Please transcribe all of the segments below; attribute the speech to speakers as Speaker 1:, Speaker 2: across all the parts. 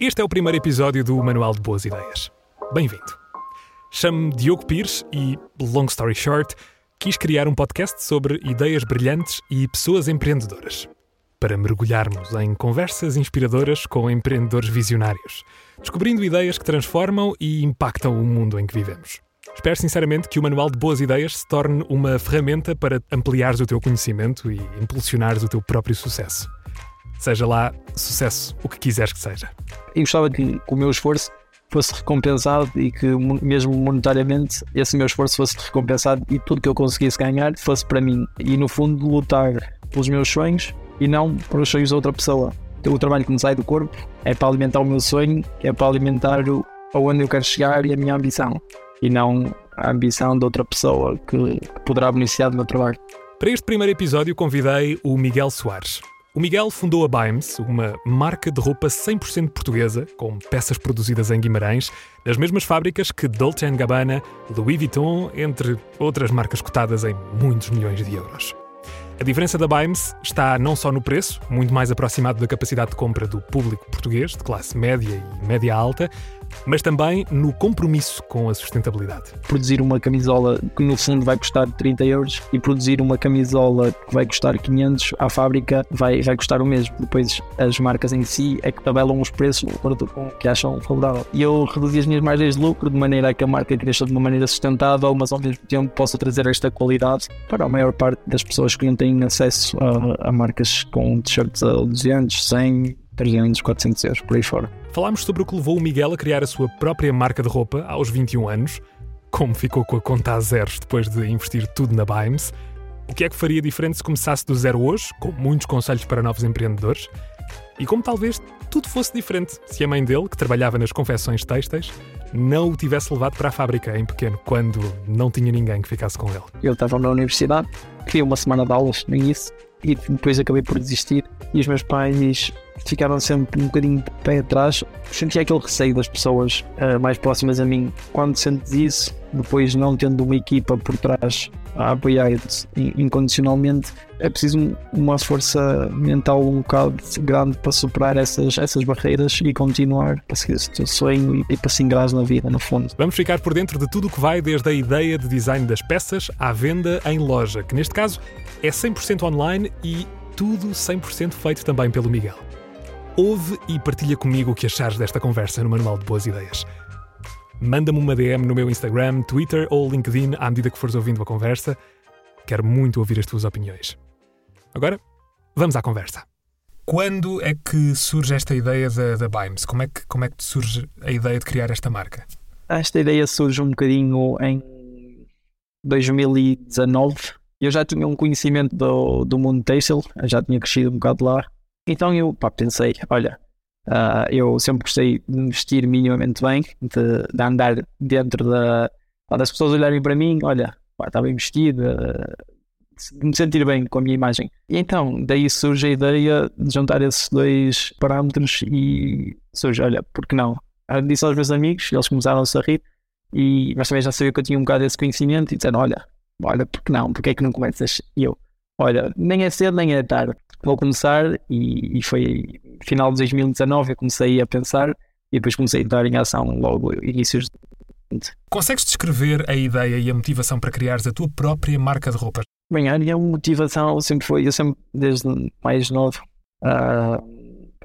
Speaker 1: Este é o primeiro episódio do Manual de Boas Ideias. Bem-vindo. Chamo-me Diogo Pires e, long story short, quis criar um podcast sobre ideias brilhantes e pessoas empreendedoras. Para mergulharmos em conversas inspiradoras com empreendedores visionários, descobrindo ideias que transformam e impactam o mundo em que vivemos. Espero sinceramente que o Manual de Boas Ideias se torne uma ferramenta para ampliares o teu conhecimento e impulsionares o teu próprio sucesso. Seja lá sucesso o que quiseres que seja.
Speaker 2: E gostava que o meu esforço fosse recompensado e que, mesmo monetariamente, esse meu esforço fosse recompensado e tudo que eu conseguisse ganhar fosse para mim. E, no fundo, lutar pelos meus sonhos e não pelos sonhos de outra pessoa. O trabalho que me sai do corpo é para alimentar o meu sonho, é para alimentar o, aonde eu quero chegar e a minha ambição. E não a ambição de outra pessoa que, que poderá beneficiar do meu trabalho.
Speaker 1: Para este primeiro episódio, convidei o Miguel Soares. O Miguel fundou a Bimes, uma marca de roupa 100% portuguesa, com peças produzidas em Guimarães, nas mesmas fábricas que Dolce Gabbana, Louis Vuitton, entre outras marcas cotadas em muitos milhões de euros. A diferença da Bimes está não só no preço, muito mais aproximado da capacidade de compra do público português, de classe média e média alta, mas também no compromisso com a sustentabilidade.
Speaker 2: Produzir uma camisola que no fundo vai custar 30 euros e produzir uma camisola que vai custar 500 à fábrica vai, vai custar o mesmo. Depois as marcas em si é que tabelam os preços de acordo com o que acham favorável. E eu reduzi as minhas margens de lucro de maneira a que a marca cresça de uma maneira sustentável, mas ao mesmo tempo possa trazer esta qualidade para a maior parte das pessoas que não têm acesso a, a marcas com t-shirts a 200, 100, 300, 400 euros por aí fora.
Speaker 1: Falámos sobre o que levou o Miguel a criar a sua própria marca de roupa aos 21 anos, como ficou com a conta a zeros depois de investir tudo na Bimes, o que é que faria diferente se começasse do zero hoje, com muitos conselhos para novos empreendedores, e como talvez tudo fosse diferente se a mãe dele, que trabalhava nas confecções têxteis, não o tivesse levado para a fábrica em pequeno, quando não tinha ninguém que ficasse com ele.
Speaker 2: Eu estava na universidade, queria uma semana de aulas no início, e depois acabei por desistir. E os meus pais ficaram sempre um bocadinho de pé atrás. Sentia aquele receio das pessoas uh, mais próximas a mim. Quando sentes isso, depois não tendo uma equipa por trás a apoiar-te incondicionalmente, é preciso uma força mental um bocado grande para superar essas, essas barreiras e continuar para seguir o teu sonho e, e para se ingrar na vida, no fundo.
Speaker 1: Vamos ficar por dentro de tudo o que vai desde a ideia de design das peças à venda em loja, que neste caso é 100% online e tudo 100% feito também pelo Miguel. Ouve e partilha comigo o que achares desta conversa no Manual de Boas Ideias. Manda-me uma DM no meu Instagram, Twitter ou LinkedIn à medida que fores ouvindo a conversa. Quero muito ouvir as tuas opiniões. Agora, vamos à conversa. Quando é que surge esta ideia da, da Bimes? Como é, que, como é que surge a ideia de criar esta marca?
Speaker 2: Esta ideia surge um bocadinho em 2019. Eu já tinha um conhecimento do, do mundo têxtil, já tinha crescido um bocado lá. Então eu pá, pensei, olha, uh, eu sempre gostei de vestir minimamente bem, de, de andar dentro da, das pessoas olharem para mim, olha, está bem vestido, uh, me sentir bem com a minha imagem. E então, daí surge a ideia de juntar esses dois parâmetros e surge, olha, por que não? Eu disse aos meus amigos, eles começaram a rir, e, mas também já sabia que eu tinha um bocado esse conhecimento e disseram, olha, olha, por que não? Porque é que não começas? Eu, olha, nem é cedo nem é tarde vou começar e, e foi final de 2019 eu comecei a pensar e depois comecei a entrar em ação logo inícios de...
Speaker 1: Consegues descrever a ideia e a motivação para criares a tua própria marca de roupas?
Speaker 2: Bem, a minha motivação sempre foi, eu sempre, desde mais novo, uh,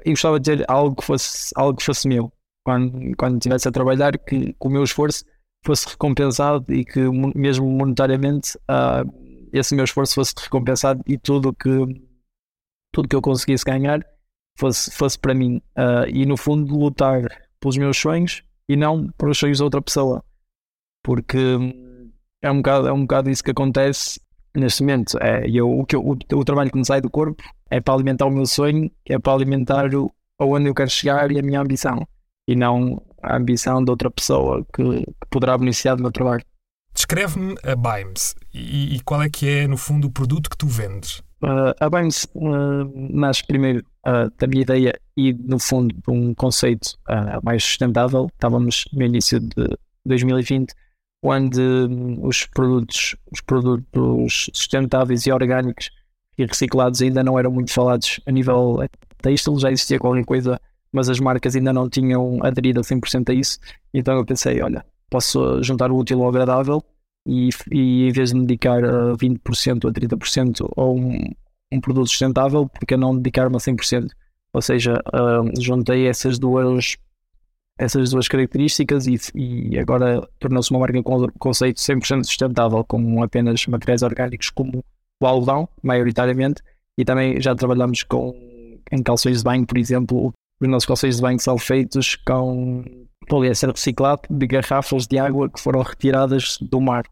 Speaker 2: eu gostava de ter algo que fosse, algo que fosse meu. Quando, quando estivesse a trabalhar, que, que o meu esforço fosse recompensado e que mesmo monetariamente uh, esse meu esforço fosse recompensado e tudo que tudo que eu conseguisse ganhar fosse, fosse para mim. Uh, e no fundo, lutar pelos meus sonhos e não pelos sonhos de outra pessoa. Porque é um bocado, é um bocado isso que acontece neste momento. É, eu, o, que eu, o, o trabalho que me sai do corpo é para alimentar o meu sonho, é para alimentar o, aonde eu quero chegar e a minha ambição. E não a ambição de outra pessoa que, que poderá beneficiar do meu trabalho.
Speaker 1: Descreve-me a Bimes e, e, qual é que é, no fundo, o produto que tu vendes.
Speaker 2: Uh, a Bimes uh, nasce primeiro uh, da minha ideia e, no fundo, de um conceito uh, mais sustentável. Estávamos no início de 2020, onde um, os, produtos, os produtos sustentáveis e orgânicos e reciclados ainda não eram muito falados a nível têxtil, já existia qualquer coisa mas as marcas ainda não tinham aderido a 100% a isso. Então eu pensei, olha, posso juntar o útil ao agradável e, e em vez de me dedicar a 20% ou a 30% a um, um produto sustentável, porque não dedicar-me a 100%? Ou seja, uh, juntei essas duas essas duas características e, e agora tornou-se uma marca com conceito 100% sustentável, com apenas materiais orgânicos como o algodão, maioritariamente, e também já trabalhamos com em calções de banho, por exemplo, os nossos calções de banho são feitos com poliéster reciclado de garrafas de água que foram retiradas do mar.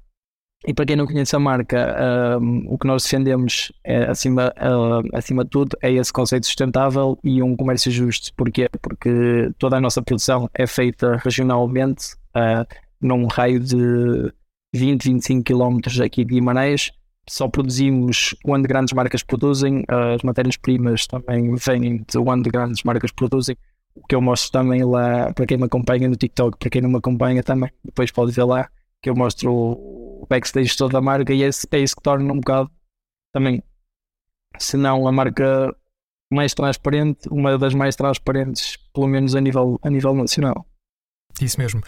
Speaker 2: E para quem não conhece a marca, o que nós defendemos é, acima, uh, acima de tudo é esse conceito sustentável e um comércio justo. Porquê? Porque toda a nossa produção é feita regionalmente, uh, num raio de 20, 25 km aqui de Guimarães. Só produzimos onde grandes marcas produzem, as matérias-primas também vêm de onde grandes marcas produzem. O que eu mostro também lá, para quem me acompanha no TikTok, para quem não me acompanha também, depois pode ver lá, que eu mostro o backstage toda a marca e é, é isso que torna um bocado também, se não a marca mais transparente, uma das mais transparentes, pelo menos a nível, a nível nacional.
Speaker 1: Isso mesmo.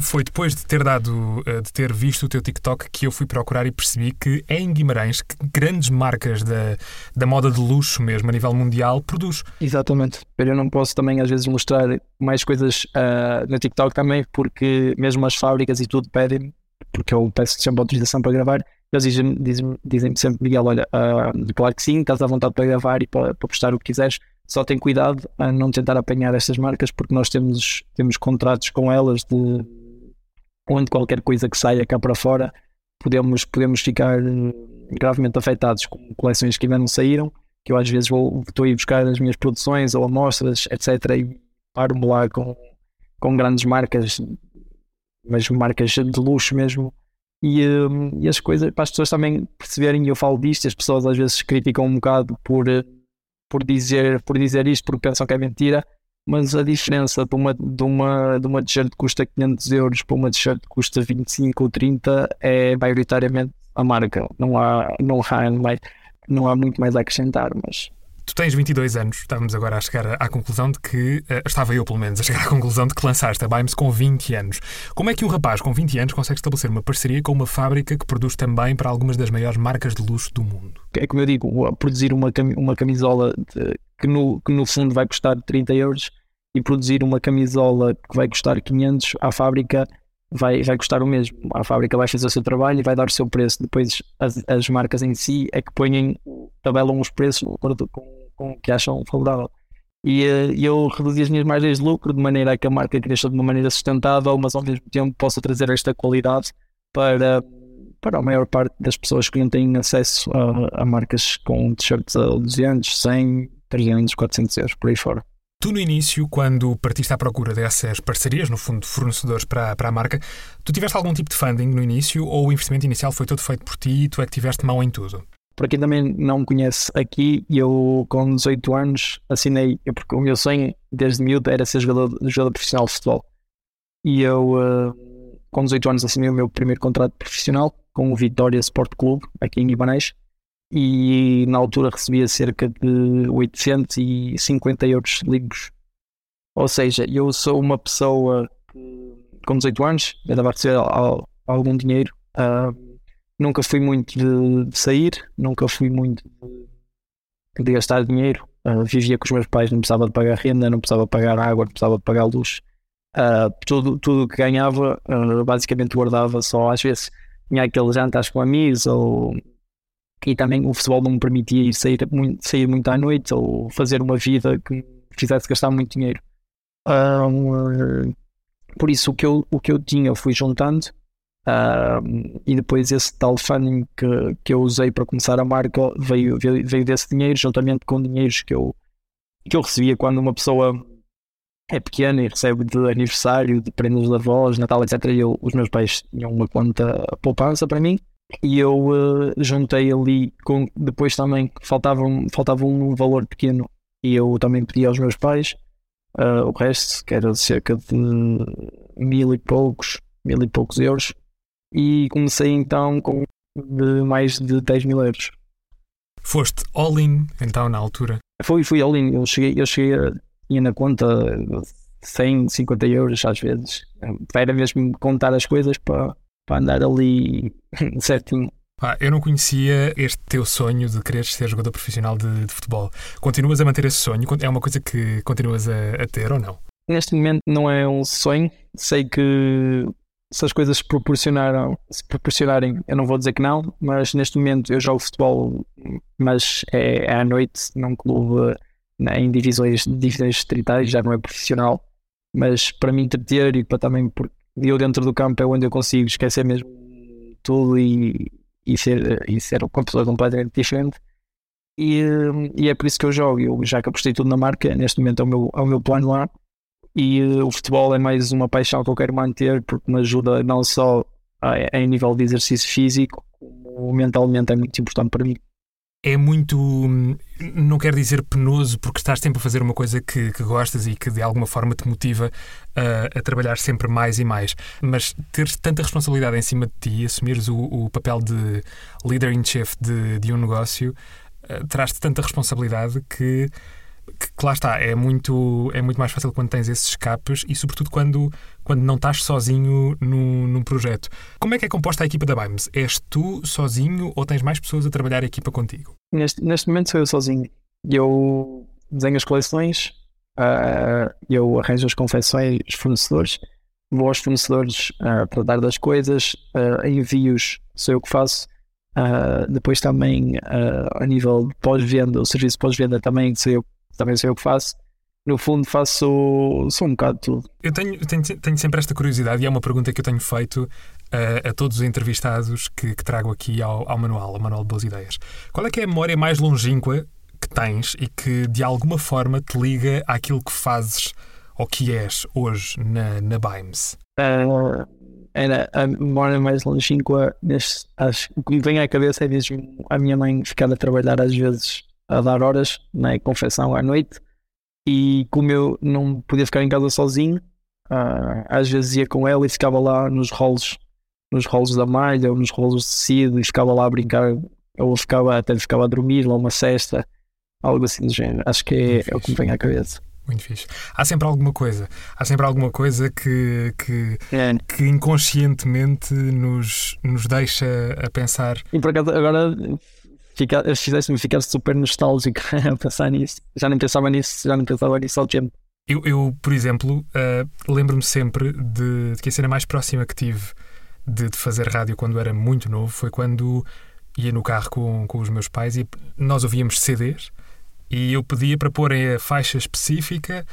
Speaker 1: Foi depois de ter dado, eh, de ter visto o teu TikTok que eu fui procurar e percebi que é em Guimarães que grandes marcas da, da moda de luxo mesmo a nível mundial produz.
Speaker 2: Exatamente. Eu não posso também às vezes mostrar mais coisas uh, no TikTok também porque mesmo as fábricas e tudo pedem porque eu peço sempre autorização para gravar eles dizem-me dizem, sempre, Miguel, olha, uh, claro que sim, estás à vontade para gravar e para, para postar o que quiseres, só tem cuidado a não tentar apanhar estas marcas porque nós temos, temos contratos com elas de onde qualquer coisa que saia cá para fora podemos, podemos ficar eh, gravemente afetados com coleções que ainda não saíram, que eu às vezes vou, estou a ir buscar as minhas produções ou amostras, etc. e paro-me lá com, com grandes marcas, mas marcas de luxo mesmo. E, eh, e as coisas, para as pessoas também perceberem, eu falo disto, as pessoas às vezes criticam um bocado por, eh, por, dizer, por dizer isto porque pensam que é mentira, mas a diferença de uma, de uma, de uma t-shirt que custa 500 euros para uma t-shirt que custa 25 ou 30 é maioritariamente a marca. Não há, não há, não há muito mais a acrescentar, mas
Speaker 1: Tu tens 22 anos, estávamos agora a chegar à conclusão de que, uh, estava eu pelo menos, a chegar à conclusão de que lançaste a Bimes com 20 anos. Como é que um rapaz com 20 anos consegue estabelecer uma parceria com uma fábrica que produz também para algumas das maiores marcas de luxo do mundo?
Speaker 2: É como eu digo, produzir uma, uma camisola de, que, no, que no fundo vai custar 30 euros e produzir uma camisola que vai custar 500 à fábrica vai, vai custar o mesmo. A fábrica vai fazer o seu trabalho e vai dar o seu preço. Depois as, as marcas em si é que põem, tabelam os preços de acordo com, com o que acham favorável. E uh, eu reduzi as minhas margens de lucro de maneira a que a marca cresça de uma maneira sustentável, mas ao mesmo tempo possa trazer esta qualidade para, para a maior parte das pessoas que não têm acesso a, a marcas com t-shirts a 200, 100, 300, 400 euros por aí fora.
Speaker 1: Tu, no início, quando partiste à procura dessas parcerias, no fundo, fornecedores para, para a marca, tu tiveste algum tipo de funding no início ou o investimento inicial foi todo feito por ti e tu é que tiveste mão em tudo?
Speaker 2: Para quem também não me conhece aqui, eu com 18 anos assinei, porque o meu sonho desde miúdo era ser jogador, jogador profissional de futebol. E eu, uh, com 18 anos, assinei o meu primeiro contrato profissional com o Vitória Sport Clube, aqui em Guimarães e na altura recebia cerca de 850 euros limpos. Ou seja, eu sou uma pessoa com 18 anos, já estava a receber algum dinheiro. Uh, nunca fui muito de, sair, nunca fui muito de, gastar dinheiro. Uh, vivia com os meus pais, não precisava de pagar renda, não precisava de pagar água, não precisava de pagar luz. Uh, tudo, tudo que ganhava, basicamente guardava só às vezes tinha aqueles jantares com amigos ou e também o futebol não me permitia ir sair muito, sair muito à noite ou fazer uma vida que fizesse gastar muito dinheiro. Um, por isso o que eu, o que eu tinha fui juntando e depois esse tal funding que, que eu usei para começar a marca veio, veio, veio desse dinheiro juntamente com dinheiros que eu, que eu recebia quando uma pessoa é pequena e recebe de aniversário, de prendas de avós, Natal, etc. E eu, os meus pais tinham uma conta poupança para mim e eu uh, juntei ali com depois também faltava um, faltava um valor pequeno e eu também pedi aos meus pais uh, o resto que era cerca de mil e poucos mil e poucos euros e comecei então com de mais de 10 mil euros
Speaker 1: Foste all-in então na altura?
Speaker 2: Fui, fui all-in, eu cheguei, eu cheguei a, tinha na conta 100, 50 euros às vezes. Era mesmo contar as coisas para, para andar ali certinho.
Speaker 1: Ah, eu não conhecia este teu sonho de querer ser jogador profissional de, de, futebol. Continuas a manter esse sonho? É uma coisa que continuas a, a, ter ou não?
Speaker 2: Neste momento não é um sonho. Sei que se as coisas se proporcionaram, se proporcionarem, eu não vou dizer que não, mas neste momento eu jogo futebol, mas é, é à noite num clube né, em divisões, distritais, já não é profissional. Mas para me entreter e para também, porque eu dentro do campo é onde eu consigo esquecer mesmo tudo e, e ser, e ser uma pessoa completamente diferente. E, e, é por isso que eu jogo. Eu já que apostei tudo na marca, neste momento é o meu, é o meu plano lá. E uh, o futebol é mais uma paixão que eu quero manter porque me ajuda não só a nível de exercício físico, como mentalmente é muito importante para mim
Speaker 1: é muito, não quero dizer penoso, porque estás sempre a fazer uma coisa que, que gostas e que de alguma forma te motiva a, a, trabalhar sempre mais e mais. Mas teres tanta responsabilidade em cima de ti, assumires o, o papel de leader in chief de, de um negócio, uh, traz-te tanta responsabilidade que que, que, lá está, é muito, é muito mais fácil quando tens esses escapes e, sobretudo, quando, quando não estás sozinho no, num projeto. Como é que é composta a equipa da Bimes? És tu sozinho ou tens mais pessoas a trabalhar a equipa contigo?
Speaker 2: Neste, neste momento sou eu sozinho. Eu desenho as coleções, uh, eu arranjo as confecções, os fornecedores, vou aos fornecedores uh, para dar das coisas, uh, envios sou eu que faço. Uh, depois também uh, a nível de pós-venda, o serviço pós-venda também sou eu também sei o que faço. No fundo, faço sou um bocado tudo.
Speaker 1: Eu tenho, tenho, tenho sempre esta curiosidade e é uma pergunta que eu tenho feito a, a todos os entrevistados que, que trago aqui ao, ao, manual, ao Manual de Boas Ideias. Qual é que é a memória mais longínqua que tens e que de alguma forma te liga àquilo que fazes ou que és hoje na, na Bimes?
Speaker 2: Uh, era a memória mais longínqua, neste, acho, o que me vem à cabeça é mesmo a minha mãe ficar a trabalhar às vezes a dar horas na confecção à noite e como eu não podia ficar em casa sozinho, uh, às vezes ia com ela e ficava lá nos rolos, nos rolos da malha ou nos rolos de tecido e ficava lá a brincar, ou ficava, até ficava a dormir lá uma cesta, algo assim do género. Acho que é, é o que me vem à cabeça.
Speaker 1: Muito fixe. Há sempre alguma coisa, há sempre alguma coisa que, que, é. que inconscientemente nos, nos deixa a pensar.
Speaker 2: E por acaso, agora fizesse-me ficar super nostálgico a pensar nisso. Já nem pensava nisso, já nem pensava nisso ao tempo.
Speaker 1: Eu, eu por exemplo, uh, lembro-me sempre de, de, que a cena mais próxima que tive de, de, fazer rádio quando era muito novo foi quando ia no carro com, com os meus pais e nós ouvíamos CDs e eu pedia para porem a faixa específica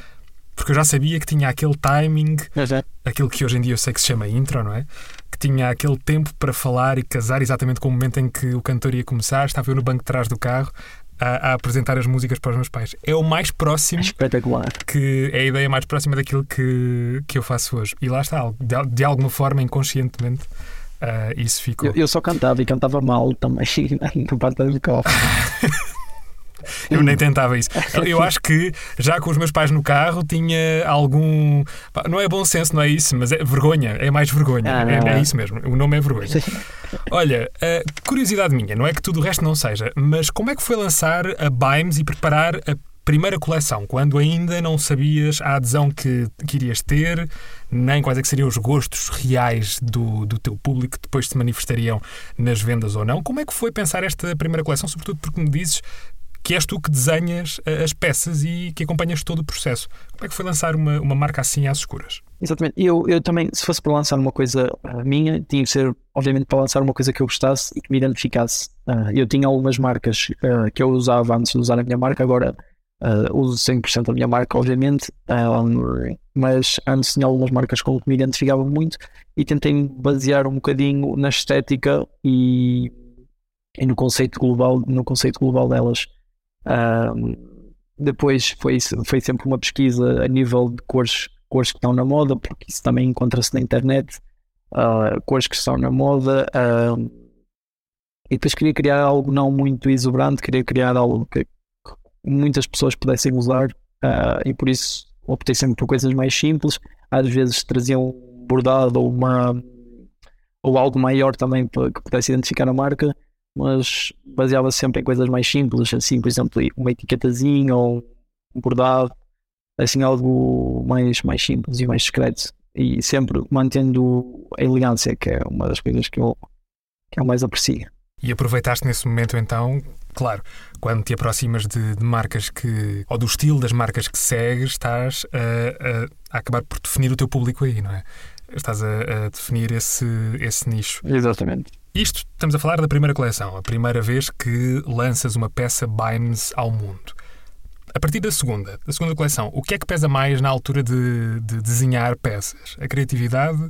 Speaker 1: porque eu já sabia que tinha aquele timing,
Speaker 2: é.
Speaker 1: aquilo que hoje em dia eu sei que se chama intro, não é? Que tinha aquele tempo para falar e casar exatamente com o momento em que o cantor ia começar. Estava eu no banco de trás do carro a, a apresentar as músicas para os meus pais. É o mais próximo.
Speaker 2: Espetacular.
Speaker 1: Que é a ideia mais próxima daquilo que, que eu faço hoje. E lá está, de, de alguma forma, inconscientemente. Uh, isso ficou.
Speaker 2: Eu, eu, só cantava e cantava mal também no parte do carro.
Speaker 1: Eu nem tentava isso. Eu acho que já com os meus pais no carro tinha algum. Não é bom senso, não é isso, mas é vergonha. É mais vergonha. Ah, é, é, isso mesmo. O nome é vergonha. Olha, curiosidade minha, não é que tudo o resto não seja, mas como é que foi lançar a Bimes e preparar a primeira coleção, quando ainda não sabias a adesão que, que irias ter, nem quais é que seriam os gostos reais do, do teu público que depois se manifestariam nas vendas ou não. Como é que foi pensar esta primeira coleção, sobretudo porque me dizes que és tu que desenhas eh, as peças e que acompanhas todo o processo. Como é que foi lançar uma, uma marca assim às escuras?
Speaker 2: Exatamente. Eu, eu também, se fosse para lançar uma coisa uh, minha, tinha que ser, obviamente, para lançar uma coisa que eu gostasse e que me identificasse. Uh, eu tinha algumas marcas uh, que eu usava antes de usar a minha marca, agora uso 100% a minha marca, obviamente, mas antes tinha algumas marcas com que me identificava muito e tentei me basear um bocadinho na estética e, e no conceito global, no conceito global delas. Depois foi, foi sempre uma pesquisa a nível de cores, cores que estão na moda, porque isso também encontra-se na internet, uh, cores que estão na moda. Uh, e depois queria criar algo não muito exuberante, queria criar algo que muitas pessoas pudessem usar, uh, e por isso optei sempre por coisas mais simples. Às vezes traziam um bordado ou, uma, ou algo maior também para que pudesse identificar a marca mas baseava-se sempre em coisas mais simples, assim, por exemplo, uma etiquetazinha ou um bordado. assim algo mais, mais simples e mais discreto e sempre mantendo a elegância, que é uma das coisas que eu, que eu mais aprecio.
Speaker 1: E aproveitaste nesse momento então, claro, quando te aproximas de, de, marcas que, ou do estilo das marcas que segues, estás a, a, a acabar por definir o teu público aí, não é? Estás a, a definir esse, esse nicho.
Speaker 2: Exatamente.
Speaker 1: Isto, estamos a falar da primeira coleção, a primeira vez que lanças uma peça Bimes ao mundo. A partir da segunda, da segunda coleção, o que é que pesa mais na altura de, de desenhar peças? A criatividade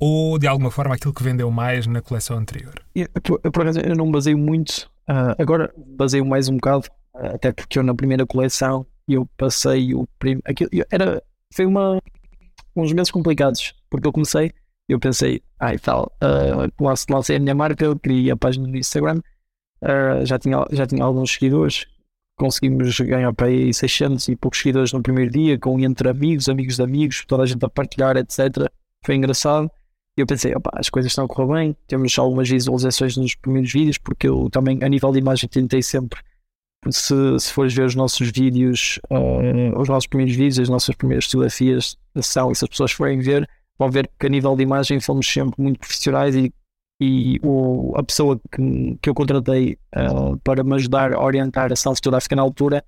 Speaker 1: ou, de alguma forma, aquilo que vendeu mais na coleção anterior?
Speaker 2: Eu, por eu não baseio muito. Uh, agora baseio mais um bocado, uh, até porque eu na primeira coleção eu passei o primeiro. Era, foi uma, uns meses complicados, porque eu comecei, eu pensei, ai ah, tal, uh, lancei a minha marca, eu criei a página do Instagram, uh, já, tinha, já tinha alguns seguidores, conseguimos ganhar para aí 600 e poucos seguidores no primeiro dia, com entre amigos, amigos de amigos, toda a gente a partilhar, etc. Foi engraçado. E eu pensei, opa, as coisas estão a correr bem, temos algumas visualizações nos primeiros vídeos, porque eu também, a nível de imagem, tentei sempre. Se, se fores ver os nossos vídeos, uh, os nossos primeiros vídeos, as nossas primeiras fotografias são, e se as pessoas forem ver, vão ver que a nível de imagem fomos sempre muito profissionais e e o, a pessoa que, que eu contratei uh, para me ajudar a orientar a ação fotográfica na altura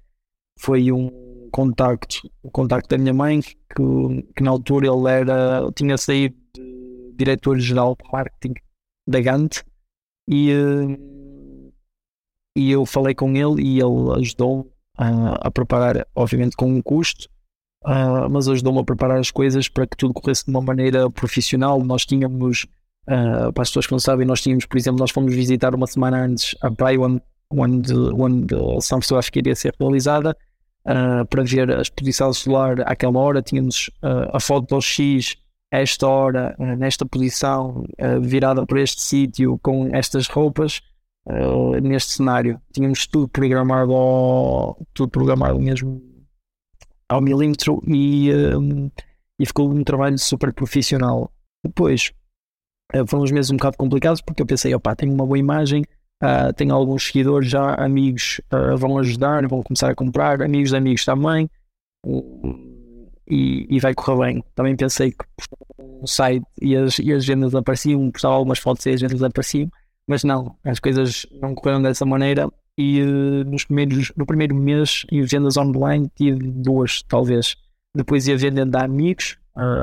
Speaker 2: foi um contacto, o contacto da minha mãe, que, que na altura ele era, tinha saído de diretor-geral de marketing da Gant e, uh, e eu falei com ele e ele ajudou uh, a preparar, obviamente com um custo, uh, mas ajudou-me a preparar as coisas para que tudo corresse de uma maneira profissional. Nós tínhamos Uh, para as pessoas que não sabem, nós tínhamos, por exemplo, nós fomos visitar uma semana antes a praia onde, onde, a São Francisco iria ser realizada uh, para ver a exposição solar àquela hora. Tínhamos a foto do X esta hora, nesta posição, virada para este sítio, com estas roupas, neste cenário. Tínhamos tudo programado, tudo programado mesmo ao milímetro e, e ficou um trabalho super profissional. Depois, Uh, foram uns meses um bocado complicados porque eu pensei, opá, tenho uma boa imagem, uh, tenho alguns seguidores já, amigos uh, vão ajudar, vão começar a comprar, amigos de amigos também, e, e vai correr bem. Também pensei que o site e as, e as vendas apareciam, postava algumas fotos e as vendas apareciam, mas não, as coisas não correram dessa maneira e nos primeiros, no primeiro mês em vendas online tive duas, talvez. Depois ia vendendo a amigos,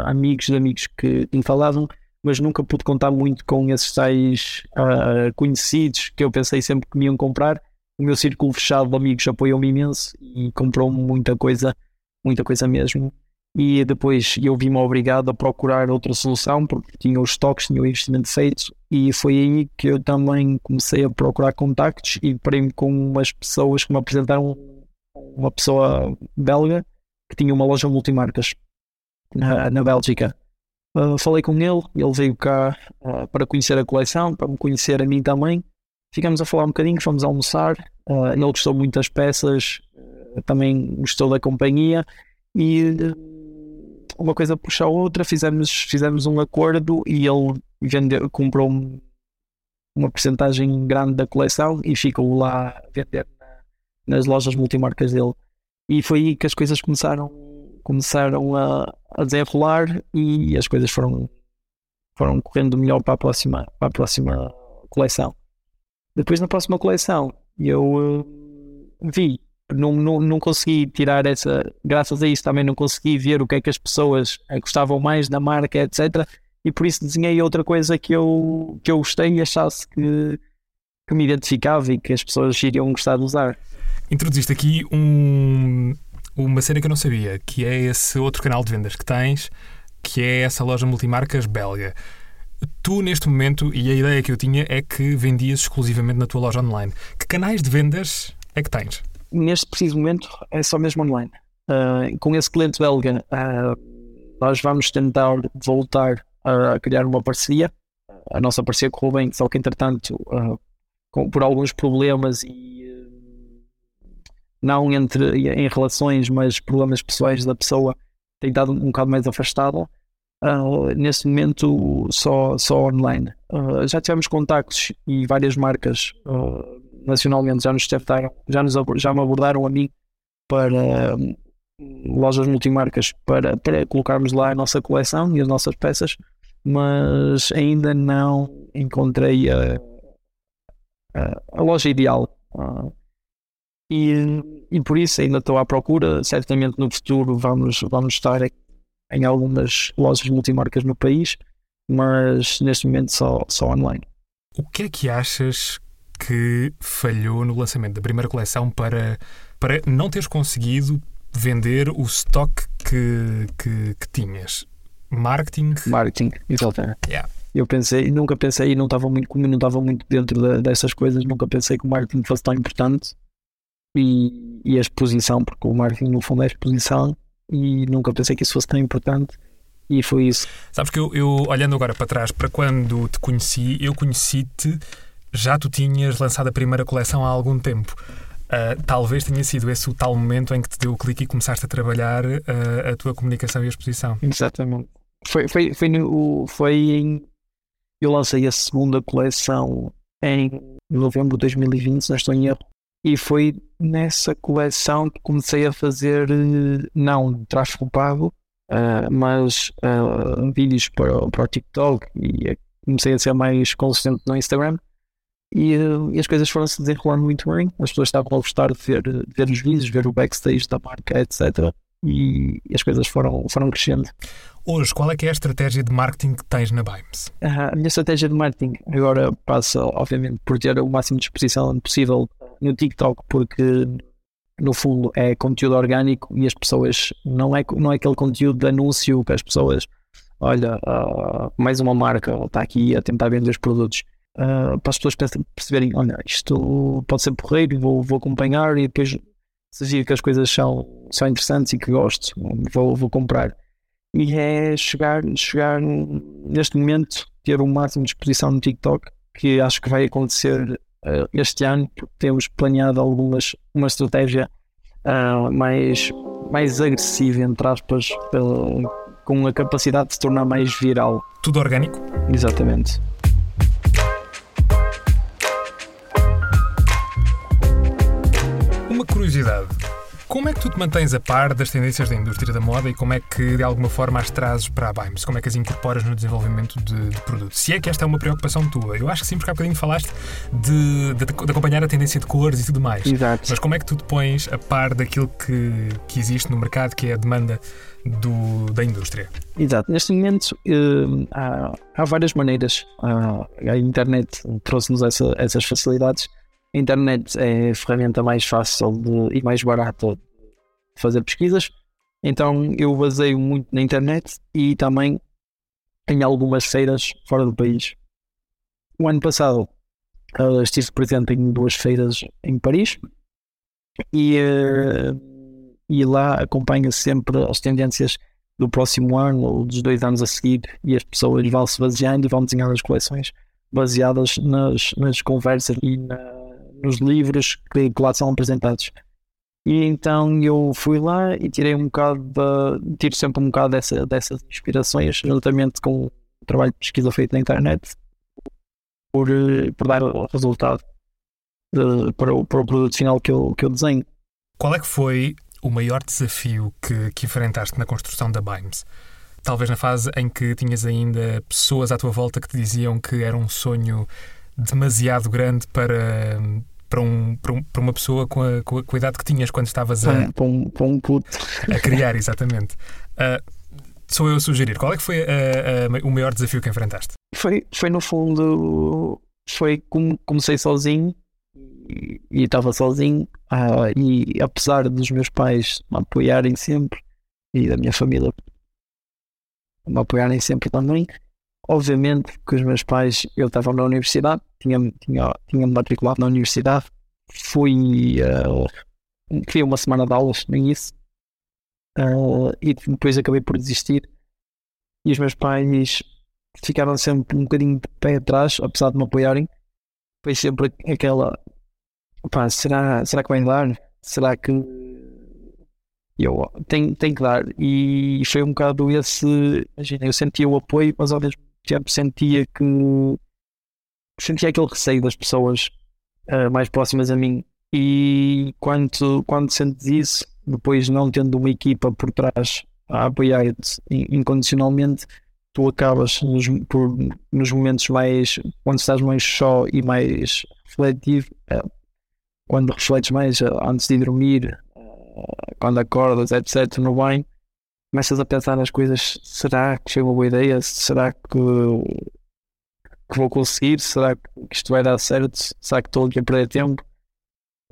Speaker 2: amigos de amigos que me falavam, mas nunca pude contar muito com esses tais uh, conhecidos que eu pensei sempre que me iam comprar. O meu círculo fechado de amigos apoiou-me imenso e comprou-me muita coisa, muita coisa mesmo. E depois eu vi-me obrigado a procurar outra solução porque tinha os estoques, tinha o investimento feito e foi aí que eu também comecei a procurar contactos e parei-me com umas pessoas que me apresentaram uma pessoa belga que tinha uma loja multimarcas na, na Bélgica Uh, falei com ele, ele veio cá uh, para conhecer a coleção, para me conhecer a mim também. Ficamos a falar um bocadinho, fomos almoçar. Uh, ele gostou muito das peças, também gostou da companhia e uma coisa puxa a outra. Fizemos, fizemos um acordo e ele vendeu, comprou uma porcentagem grande da coleção e ficou lá a vender nas lojas multimarcas dele. E foi aí que as coisas começaram começaram a, a desenrolar e as coisas foram, foram correndo melhor para a próxima, para a próxima coleção. Depois, na próxima coleção, eu uh, vi, não, não, não consegui tirar essa, graças a isso também não consegui ver o que é que as pessoas eh, gostavam mais da marca, etc. E por isso desenhei outra coisa que eu, que eu gostei e achasse que, que me identificava e que as pessoas iriam gostar de usar.
Speaker 1: Introduziste aqui um, uma cena que eu não sabia, que é esse outro canal de vendas que tens, que é essa loja multimarcas belga. Tu, neste momento, e a ideia que eu tinha é que vendias exclusivamente na tua loja online. Que canais de vendas é que tens?
Speaker 2: Neste preciso momento é só mesmo online. Uh, com esse cliente belga, uh, nós vamos tentar voltar a criar uma parceria. A nossa parceria correu bem, só que entretanto, uh, com, por alguns problemas e não entre em relações, mas problemas pessoais da pessoa tem estado um bocado mais afastada. Uh, nesse momento só, só online. Uh, já tivemos contactos e várias marcas uh, nacionalmente já nos tentaram, já, nos, já me abordaram a mim para, lojas multimarcas para, para colocarmos lá a nossa coleção e as nossas peças, mas ainda não encontrei a, a, a loja ideal. Uh, e, e por isso ainda estou à procura. Certamente no futuro vamos, vamos estar em algumas lojas multimarcas no país, mas neste momento só, só online.
Speaker 1: O que é que achas que falhou no lançamento da primeira coleção para, para não teres conseguido vender o stock que, que, que tinhas? Marketing?
Speaker 2: Marketing, exatamente.
Speaker 1: Yeah.
Speaker 2: Eu pensei, nunca pensei, não estava muito, como não estava muito dentro de, dessas coisas, nunca pensei que o marketing fosse tão importante e, e a exposição, porque o marketing no fundo é exposição e nunca pensei que isso fosse tão importante e foi isso.
Speaker 1: Sabes que eu, eu olhando agora para trás, para quando te conheci, eu conheci-te, já tu tinhas lançado a primeira coleção há algum tempo. Uh, talvez tenha sido esse o tal momento em que te deu o clique e começaste a trabalhar uh, a tua comunicação e a exposição.
Speaker 2: Exatamente. Foi, foi, foi, no, foi em. Eu lancei a segunda coleção em novembro de 2020, se não estou em erro. E foi nessa coleção que comecei a fazer, não tráfego pago, uh, mas vídeos para, para o TikTok e comecei a ser mais consistente no Instagram. E, e, as coisas foram se desenrolando muito bem. As pessoas estavam a gostar de ver, de ver os vídeos, ver o backstage da marca, etc. E, e as coisas foram, foram crescendo.
Speaker 1: Hoje, qual é que é a estratégia de marketing que tens na Bimes?
Speaker 2: a minha estratégia de marketing agora passa, obviamente, por ter o máximo de exposição possível no TikTok, porque no fundo é conteúdo orgânico e as pessoas não é, não é aquele conteúdo de anúncio que as pessoas olha, uh, mais uma marca está aqui a tentar vender os produtos. Uh, para as pessoas perceberem, olha, isto pode ser porreiro, vou, vou acompanhar e depois se vir que as coisas são, são interessantes e que gosto, vou, vou comprar. E é chegar, chegar neste momento, ter o máximo de exposição no TikTok, que acho que vai acontecer uh, este ano, porque temos planeado algumas, uma estratégia uh, mais, mais agressiva, entre aspas, pela, com a capacidade de se tornar mais viral.
Speaker 1: Tudo orgânico?
Speaker 2: Exatamente.
Speaker 1: Uma curiosidade. Como é que tu te mantens a par das tendências da indústria da moda e como é que de alguma forma as trazes para a Bimes? Como é que as incorporas no desenvolvimento de, de produtos? Se é que esta é uma preocupação tua, eu acho que sim, porque há bocadinho falaste de, de, de acompanhar a tendência de cores e tudo mais.
Speaker 2: Exato.
Speaker 1: Mas como é que tu te pões a par daquilo que, que existe no mercado, que é a demanda do, da indústria?
Speaker 2: Exato. Neste momento uh, há, há, várias maneiras. Uh, a internet trouxe-nos essa, essas facilidades a internet é a ferramenta mais fácil de, e mais barata de fazer pesquisas, então eu baseio muito na internet e também em algumas feiras fora do país. O ano passado uh, estive presente em duas feiras em Paris e, uh, e lá acompanho sempre as tendências do próximo ano ou dos dois anos a seguir e as pessoas vão se baseando e vão desenhar as coleções baseadas nas, nas conversas e na, nos livros que, que lá são apresentados. E então eu fui lá e tirei um bocado de, tiro sempre um bocado dessa, dessas inspirações, juntamente com o trabalho de pesquisa feito na internet, por, por dar o resultado de, para, o, para o produto final que eu, que eu desenho.
Speaker 1: Qual é que foi o maior desafio que, que enfrentaste na construção da Bimes? Talvez na fase em que tinhas ainda pessoas à tua volta que te diziam que era um sonho demasiado grande para, para, um, para, um, para uma pessoa com a, com a, idade que tinhas quando estavas a,
Speaker 2: para um, para um puto.
Speaker 1: a criar, exatamente. Uh, sou eu a sugerir. Qual é que foi a, a, o maior desafio que enfrentaste?
Speaker 2: Foi, foi no fundo, foi como comecei sozinho e estava sozinho uh, e apesar dos meus pais me apoiarem sempre e da minha família me apoiarem sempre também, Obviamente que os meus pais, eu estava na universidade, tinha, tinha, tinha matriculado na universidade, fui, uh, queria uma semana de aulas, nem isso, uh, e depois acabei por desistir. E os meus pais ficaram sempre um bocadinho de pé atrás, apesar de me apoiarem. Foi sempre aquela, pá, será, será que vai dar? Será que eu tenho, tenho que dar? E foi um bocado esse, imagina, eu sentia o apoio, mas ao mesmo tempo sentia que sentia aquele receio das pessoas uh, mais próximas a mim e quando, quando sentes isso depois não tendo uma equipa por trás a apoiar-te incondicionalmente, tu acabas nos, por, nos momentos mais, quando estás mais só e mais refletivo, é, quando refletes mais eh, antes de dormir, quando acordas, etc., no banho, começas a pensar nas coisas: será que chega uma boa ideia? Será que, que vou conseguir? Será que isto vai dar certo? Será que estou aqui a perder tempo?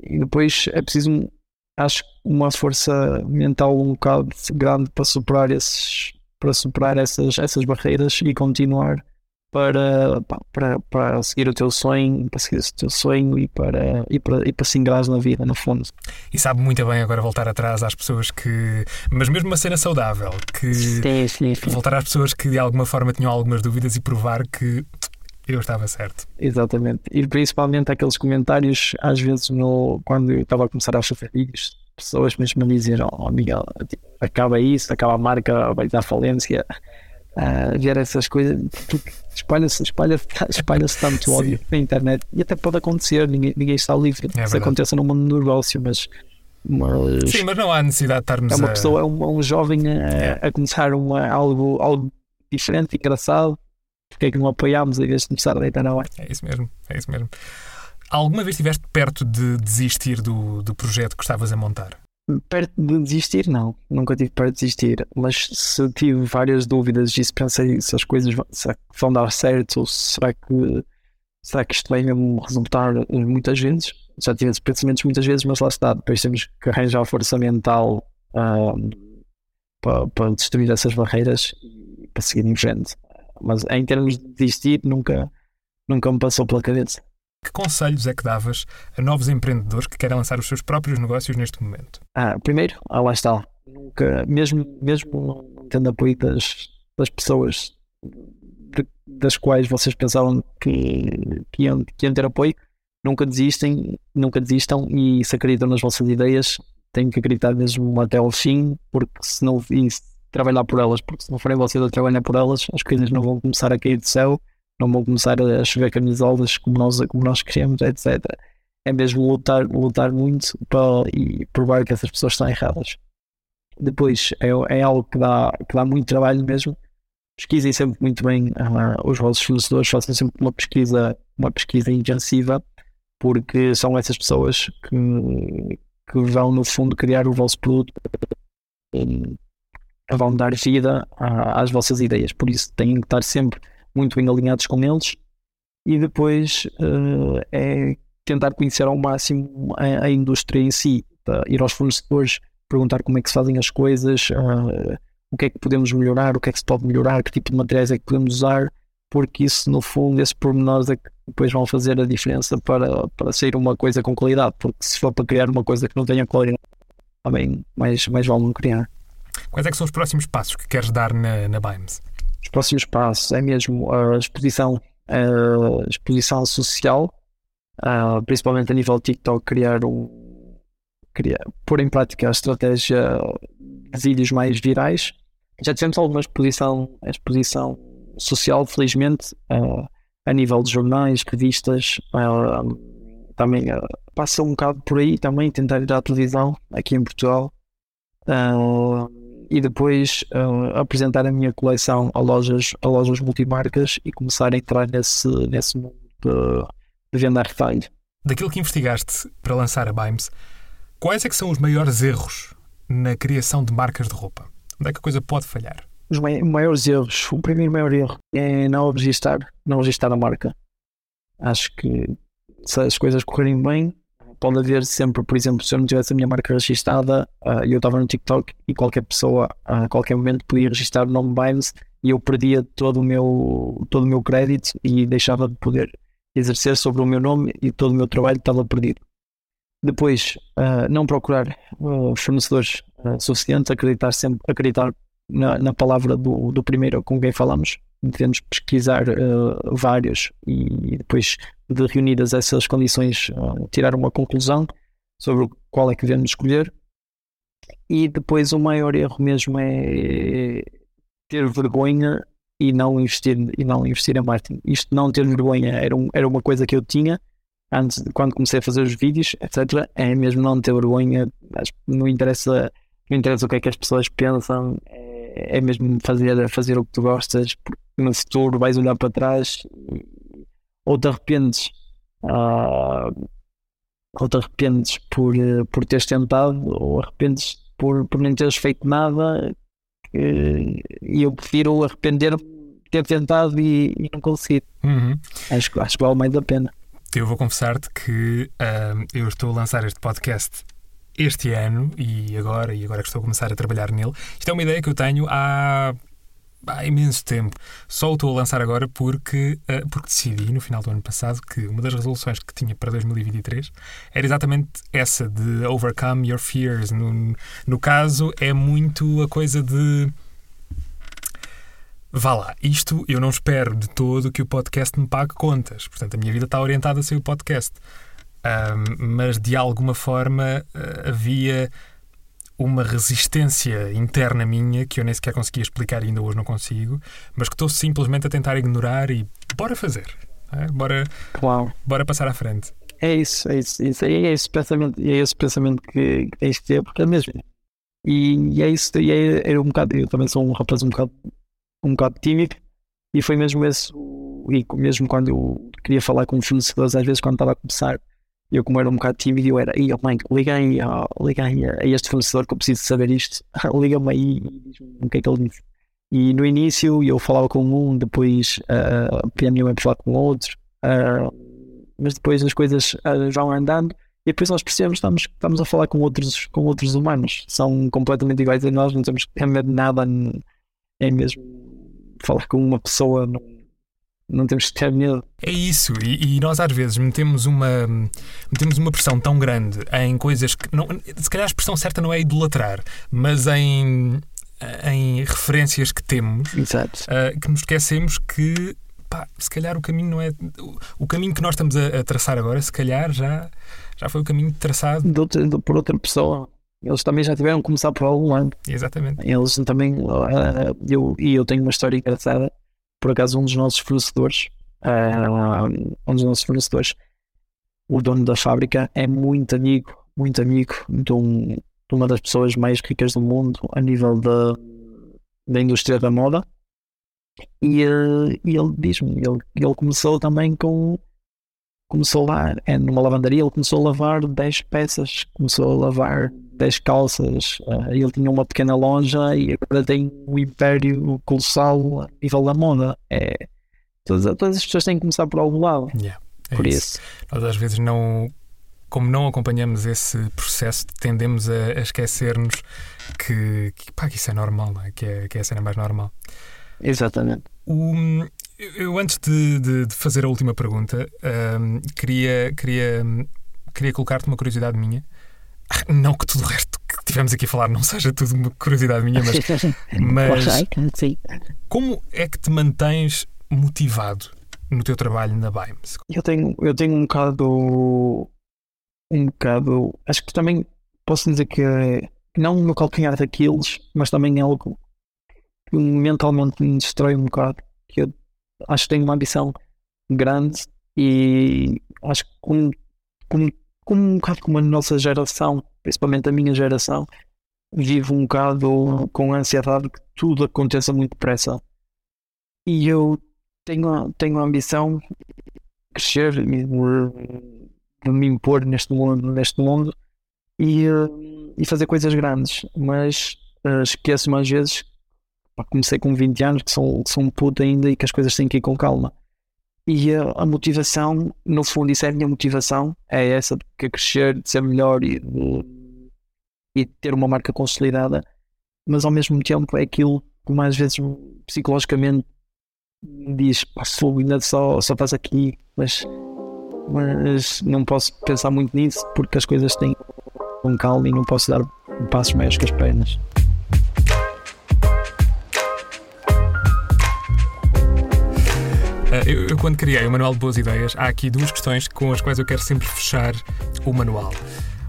Speaker 2: E depois é preciso, acho, uma força mental um bocado grande para superar esses para superar essas, essas barreiras e continuar para, para, para seguir o teu sonho, para seguir o teu sonho e para, e para, e para se ingrares na vida, no fundo.
Speaker 1: E sabe muito bem agora voltar atrás às pessoas que. Mas mesmo uma cena saudável, que.
Speaker 2: Sim, sim, sim.
Speaker 1: Voltar às pessoas que de alguma forma tinham algumas dúvidas e provar que eu estava certo.
Speaker 2: Exatamente. E principalmente aqueles comentários, às vezes, no, quando eu estava a começar a fazer vídeos, pessoas mesmo me diziam: Oh, Miguel, tipo, acaba isso, acaba a marca, vai dar falência uh, ver essas coisas, espalha-se espalha, espalha tanto ódio na internet e até pode acontecer, ninguém, ninguém está livre. É Isso aconteça no mundo do negócio, mas,
Speaker 1: mas. Sim, mas não há necessidade de estarmos
Speaker 2: É uma
Speaker 1: a...
Speaker 2: pessoa, é um, um jovem a, é. a começar uma, algo, algo diferente, engraçado. Porque é que não apoiámos em vez de começar a deitar na hora?
Speaker 1: É isso mesmo, é isso mesmo. Alguma vez estiveste perto de desistir do, do projeto que estavas a montar?
Speaker 2: Perto de desistir, não. Nunca tive perto de desistir. Mas se tive várias dúvidas e se pensei se as coisas vão, vão dar certo ou será que, será que isto vai mesmo resultar muitas vezes. Já tive esses pensamentos muitas vezes, mas lá está. Depois temos que arranjar força mental um, para, para destruir essas barreiras e para seguir em frente. Mas em termos de desistir, nunca, nunca me passou pela cabeça.
Speaker 1: Que conselhos é que davas a novos empreendedores que querem lançar os seus próprios negócios neste momento?
Speaker 2: Ah, primeiro, ah, lá está. Nunca, mesmo, mesmo não tendo apoio das, das pessoas de, das quais vocês pensavam que, que, iam, que iam ter apoio, nunca desistem, nunca desistam e se acreditam nas vossas ideias, têm que acreditar mesmo até ao fim, porque se não trabalhar por elas, porque se não forem vocês a trabalhar por elas, as coisas não vão começar a cair do céu não vão começar a chover camisolas como nós, como nós queremos, etc. É mesmo lutar, lutar muito para, e provar que essas pessoas estão erradas. Depois é, é algo que dá, que dá muito trabalho mesmo. Pesquisem sempre muito bem uh, os vossos fornecedores, façam sempre uma pesquisa, uma pesquisa intensiva, porque são essas pessoas que, que vão, no fundo, criar o vosso produto, vão dar vida às vossas ideias. Por isso, têm que estar sempre muito bem alinhados com eles e depois uh, é tentar conhecer ao máximo a, a indústria em si, tá? ir aos fornecedores, perguntar como é que se fazem as coisas, uh, o que é que podemos melhorar, o que é que se pode melhorar, que tipo de materiais é que podemos usar, porque isso no fundo, esses pormenores é que depois vão fazer a diferença para, para sair uma coisa com qualidade, porque se for para criar uma coisa que não tenha qualidade, também mais, mais vale não criar.
Speaker 1: Quais é que são os próximos passos que queres dar na, na Bimes?
Speaker 2: Os próximos passos é mesmo a exposição, a exposição social, principalmente a nível TikTok, criar um. Criar, pôr em prática a estratégia de vídeos mais virais. Já tivemos alguma exposição, exposição social, felizmente, a nível de jornais, revistas, também passa um bocado por aí também, tentar ir à televisão aqui em Portugal. Uh, e depois uh, apresentar a minha coleção a lojas, a lojas multimarcas e começar a entrar nesse, nesse mundo de, de venda a retalho.
Speaker 1: Daquilo que investigaste para lançar a Bimes, quais é que são os maiores erros na criação de marcas de roupa? Onde é que a coisa pode falhar?
Speaker 2: Os maiores erros, o primeiro maior erro é não registrar, não registrar a marca. Acho que se as coisas correrem bem, pode haver sempre, por exemplo, se eu não tivesse a minha marca registada uh, eu estava no TikTok e qualquer pessoa a qualquer momento podia registrar o nome Bimes e eu perdia todo o meu, todo o meu crédito e deixava de poder exercer sobre o meu nome e todo o meu trabalho estava perdido. Depois, uh, não procurar uh, fornecedores uh, suficientes, acreditar sempre, acreditar na, na palavra do, do primeiro com quem falamos, devemos pesquisar uh, vários e depois de reunidas essas condições uh, tirar uma conclusão sobre qual é que devemos escolher e depois o maior erro mesmo é ter vergonha e não investir e não investir em marketing isto não ter vergonha era, um, era uma coisa que eu tinha antes, quando comecei a fazer os vídeos, etc., é mesmo não ter vergonha, não interessa, não interessa o que é que as pessoas pensam, é, é mesmo fazer, fazer o que tu gostas, porque no futuro vais olhar para trás ou te arrependes, uh, ou te arrependes por, por teres tentado, ou arrependes por, por nem teres feito nada, e eu prefiro arrepender-me ter tentado e, e não conseguido.
Speaker 1: Uhum.
Speaker 2: Acho, acho que vale mais a pena.
Speaker 1: Eu vou confessar-te que uh, eu estou a lançar este podcast este ano e agora, e agora que estou a começar a trabalhar nele. Isto é uma ideia que eu tenho há há imenso tempo. Só o estou a lançar agora porque, uh, porque decidi, no final do ano passado, que uma das resoluções que tinha para 2023 era exatamente essa, de overcome your fears. No, no caso, é muito a coisa de. Vá lá, isto eu não espero de todo que o podcast me pague contas. Portanto, a minha vida está orientada a ser o podcast. Um, mas de alguma forma uh, havia uma resistência interna minha que eu nem sequer conseguia explicar e ainda hoje não consigo, mas que estou simplesmente a tentar ignorar e bora fazer. É? Bora,
Speaker 2: Uau.
Speaker 1: bora passar à frente.
Speaker 2: É isso, é isso, isso é esse pensamento, é esse pensamento que, que tens que ter, porque é mesmo. E, e é isso, e é, é, um bocado, eu também sou um rapaz um bocado, um bocado tímido, e foi mesmo esse, e mesmo quando eu queria falar com fornecedores, às vezes quando estava a começar, eu, como era um bocado tímido, eu era, oh, mãe, liga aí, oh, liga aí a este fornecedor que eu preciso saber isto, liga-me aí e diz-me o que é que ele disse. E no início eu falava com um, depois uh, a minha mãe falar com outro, uh, mas depois as coisas uh, vão andando e depois nós percebemos que estamos, estamos a falar com outros, com outros humanos, são completamente iguais a nós, não temos que de nada, é mesmo falar com uma pessoa. Não, não temos que ter medo.
Speaker 1: É isso, e, e, nós às vezes metemos uma, metemos uma pressão tão grande em coisas que. Não, se calhar a expressão certa não é idolatrar, mas em, em referências que temos, uh, que nos esquecemos que. Pá, se calhar o caminho não é. O, caminho que nós estamos a, a, traçar agora, se calhar já, já foi o caminho traçado
Speaker 2: de outra, de, por outra pessoa. Eles também já tiveram que começar por algum lado.
Speaker 1: Exatamente.
Speaker 2: Eles também. Uh, eu, e eu tenho uma história engraçada por acaso um dos nossos fornecedores, uh, um dos nossos fornecedores, o dono da fábrica é muito amigo, muito amigo de, um, de uma das pessoas mais ricas do mundo a nível da, da indústria da moda. E, uh, e ele diz-me, ele, ele começou também com começou lá, é numa lavandaria, ele começou a lavar 10 peças, começou a lavar 10 calças, uh, ele tinha uma pequena loja e agora tem um império colossal a nível da moda. É, todas, todas as pessoas têm que começar por algum lado.
Speaker 1: Yeah, é
Speaker 2: por isso. isso.
Speaker 1: Nós às vezes não, como não acompanhamos esse processo, tendemos a, a esquecer-nos que, que, pá, que isso é normal, é? Que, é, que é a cena mais normal.
Speaker 2: Exatamente.
Speaker 1: O, eu, antes de, de, de, fazer a última pergunta, um, queria, queria, queria colocar-te uma curiosidade minha. Não que tudo o resto que tivemos aqui a falar não seja tudo uma curiosidade minha, mas, mas como é que te mantens motivado no teu trabalho na Bimes?
Speaker 2: Eu tenho, eu tenho um bocado. Um bocado. Acho que também posso dizer que é não no calcanhar daqueles, mas também é algo que mentalmente me destrói um bocado. Que eu acho que tenho uma ambição grande e acho que como, como, como um bocado como a nossa geração, principalmente a minha geração, vivo um bocado com ansiedade que tudo aconteça muito depressa. E eu tenho, tenho a ambição de crescer, de, me impor neste mundo, neste mundo e, e fazer coisas grandes, mas uh, esqueço-me às vezes comecei com 20 anos, que sou, sou um puto ainda e que as coisas têm que ir com calma. E a, a motivação, no fundo, isso é a minha motivação, é essa de crescer, de ser melhor e de, e ter uma marca consolidada, mas ao mesmo tempo é aquilo que mais vezes psicologicamente diz, fogo, ainda só, só faz aqui, mas, mas não posso pensar muito nisso porque as coisas têm com calma e não posso dar passos maiores que as pernas.
Speaker 1: Eu, eu, quando criei o Manual de Boas Ideias, há aqui duas questões com as quais eu quero sempre fechar o manual.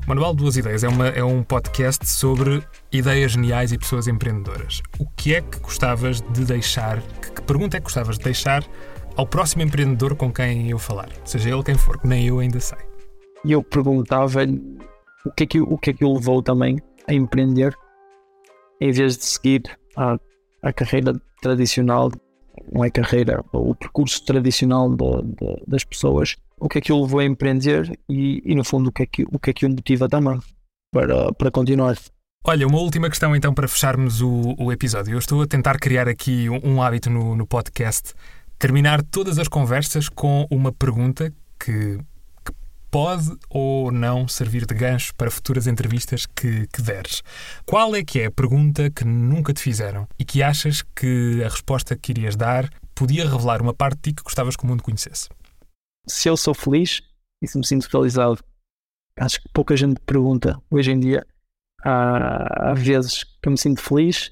Speaker 1: O Manual de Boas Ideias é, uma, é um podcast sobre ideias geniais e pessoas empreendedoras. O que é que gostavas de deixar? Que, que pergunta é que gostavas de deixar ao próximo empreendedor com quem eu falar, seja ele quem for, que nem eu ainda sei.
Speaker 2: E eu perguntava-lhe o que, é que, o que é que levou também a empreender, em vez de seguir a, a carreira tradicional, não é carreira, o percurso tradicional de, de, das pessoas, o que é que o levou a empreender e, e, no fundo, o que é que, o, que é que o motiva também para, para continuar.
Speaker 1: Olha, uma última questão então para fecharmos o, o episódio. Eu estou a tentar criar aqui um, um hábito no, no podcast, terminar todas as conversas com uma pergunta que, pode ou não servir de gancho para futuras entrevistas que, que deres. Qual é que é a pergunta que nunca te fizeram e que achas que a resposta que irias dar podia revelar uma parte de ti que gostavas que o mundo conhecesse?
Speaker 2: Se eu sou feliz e se me sinto realizado, acho que pouca gente pergunta hoje em dia há, há vezes que eu me sinto feliz,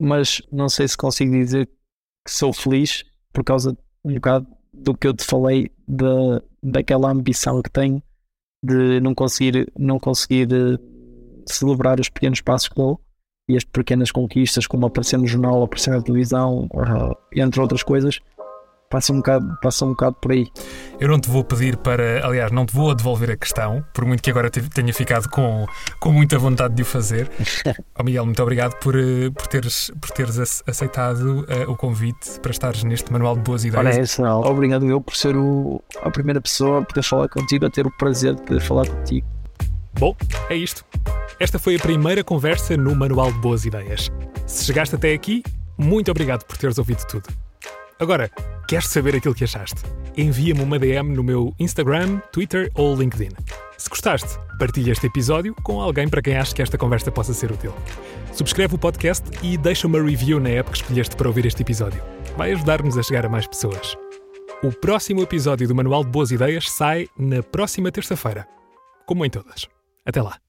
Speaker 2: mas não sei se consigo dizer que sou feliz por causa um bocado do que eu te falei de, daquela ambição que tenho de não conseguir, não conseguir eh, celebrar os pequenos passos que dou e as pequenas conquistas, como aparecer no jornal, aparecer na televisão, entre outras coisas, passa um bocado, passa um bocado por aí.
Speaker 1: Eu não te vou pedir para, aliás, não te vou devolver a questão, por muito que agora tenha ficado com, com muita vontade de o fazer. oh, Miguel, muito obrigado por, eh, por, teres, por teres aceitado uh, o convite para estares neste Manual de Boas Ideias.
Speaker 2: Olha, é isso, não. Obrigado eu por ser o, a primeira pessoa a poder falar contigo, a ter o prazer de poder falar contigo.
Speaker 1: Bom, é isto. Esta foi a primeira conversa no Manual de Boas Ideias. Se chegaste até aqui, muito obrigado por teres ouvido tudo. Agora, queres saber aquilo que achaste? Envia-me uma DM no meu Instagram, Twitter ou LinkedIn. Se gostaste, partilha este episódio com alguém para quem acha que esta conversa possa ser útil. Subscreve o podcast e deixa uma review na app que escolheste para ouvir este episódio. Vai ajudar-nos a chegar a mais pessoas. O próximo episódio do Manual de Boas Ideias sai na próxima terça-feira. Como em todas. Até lá.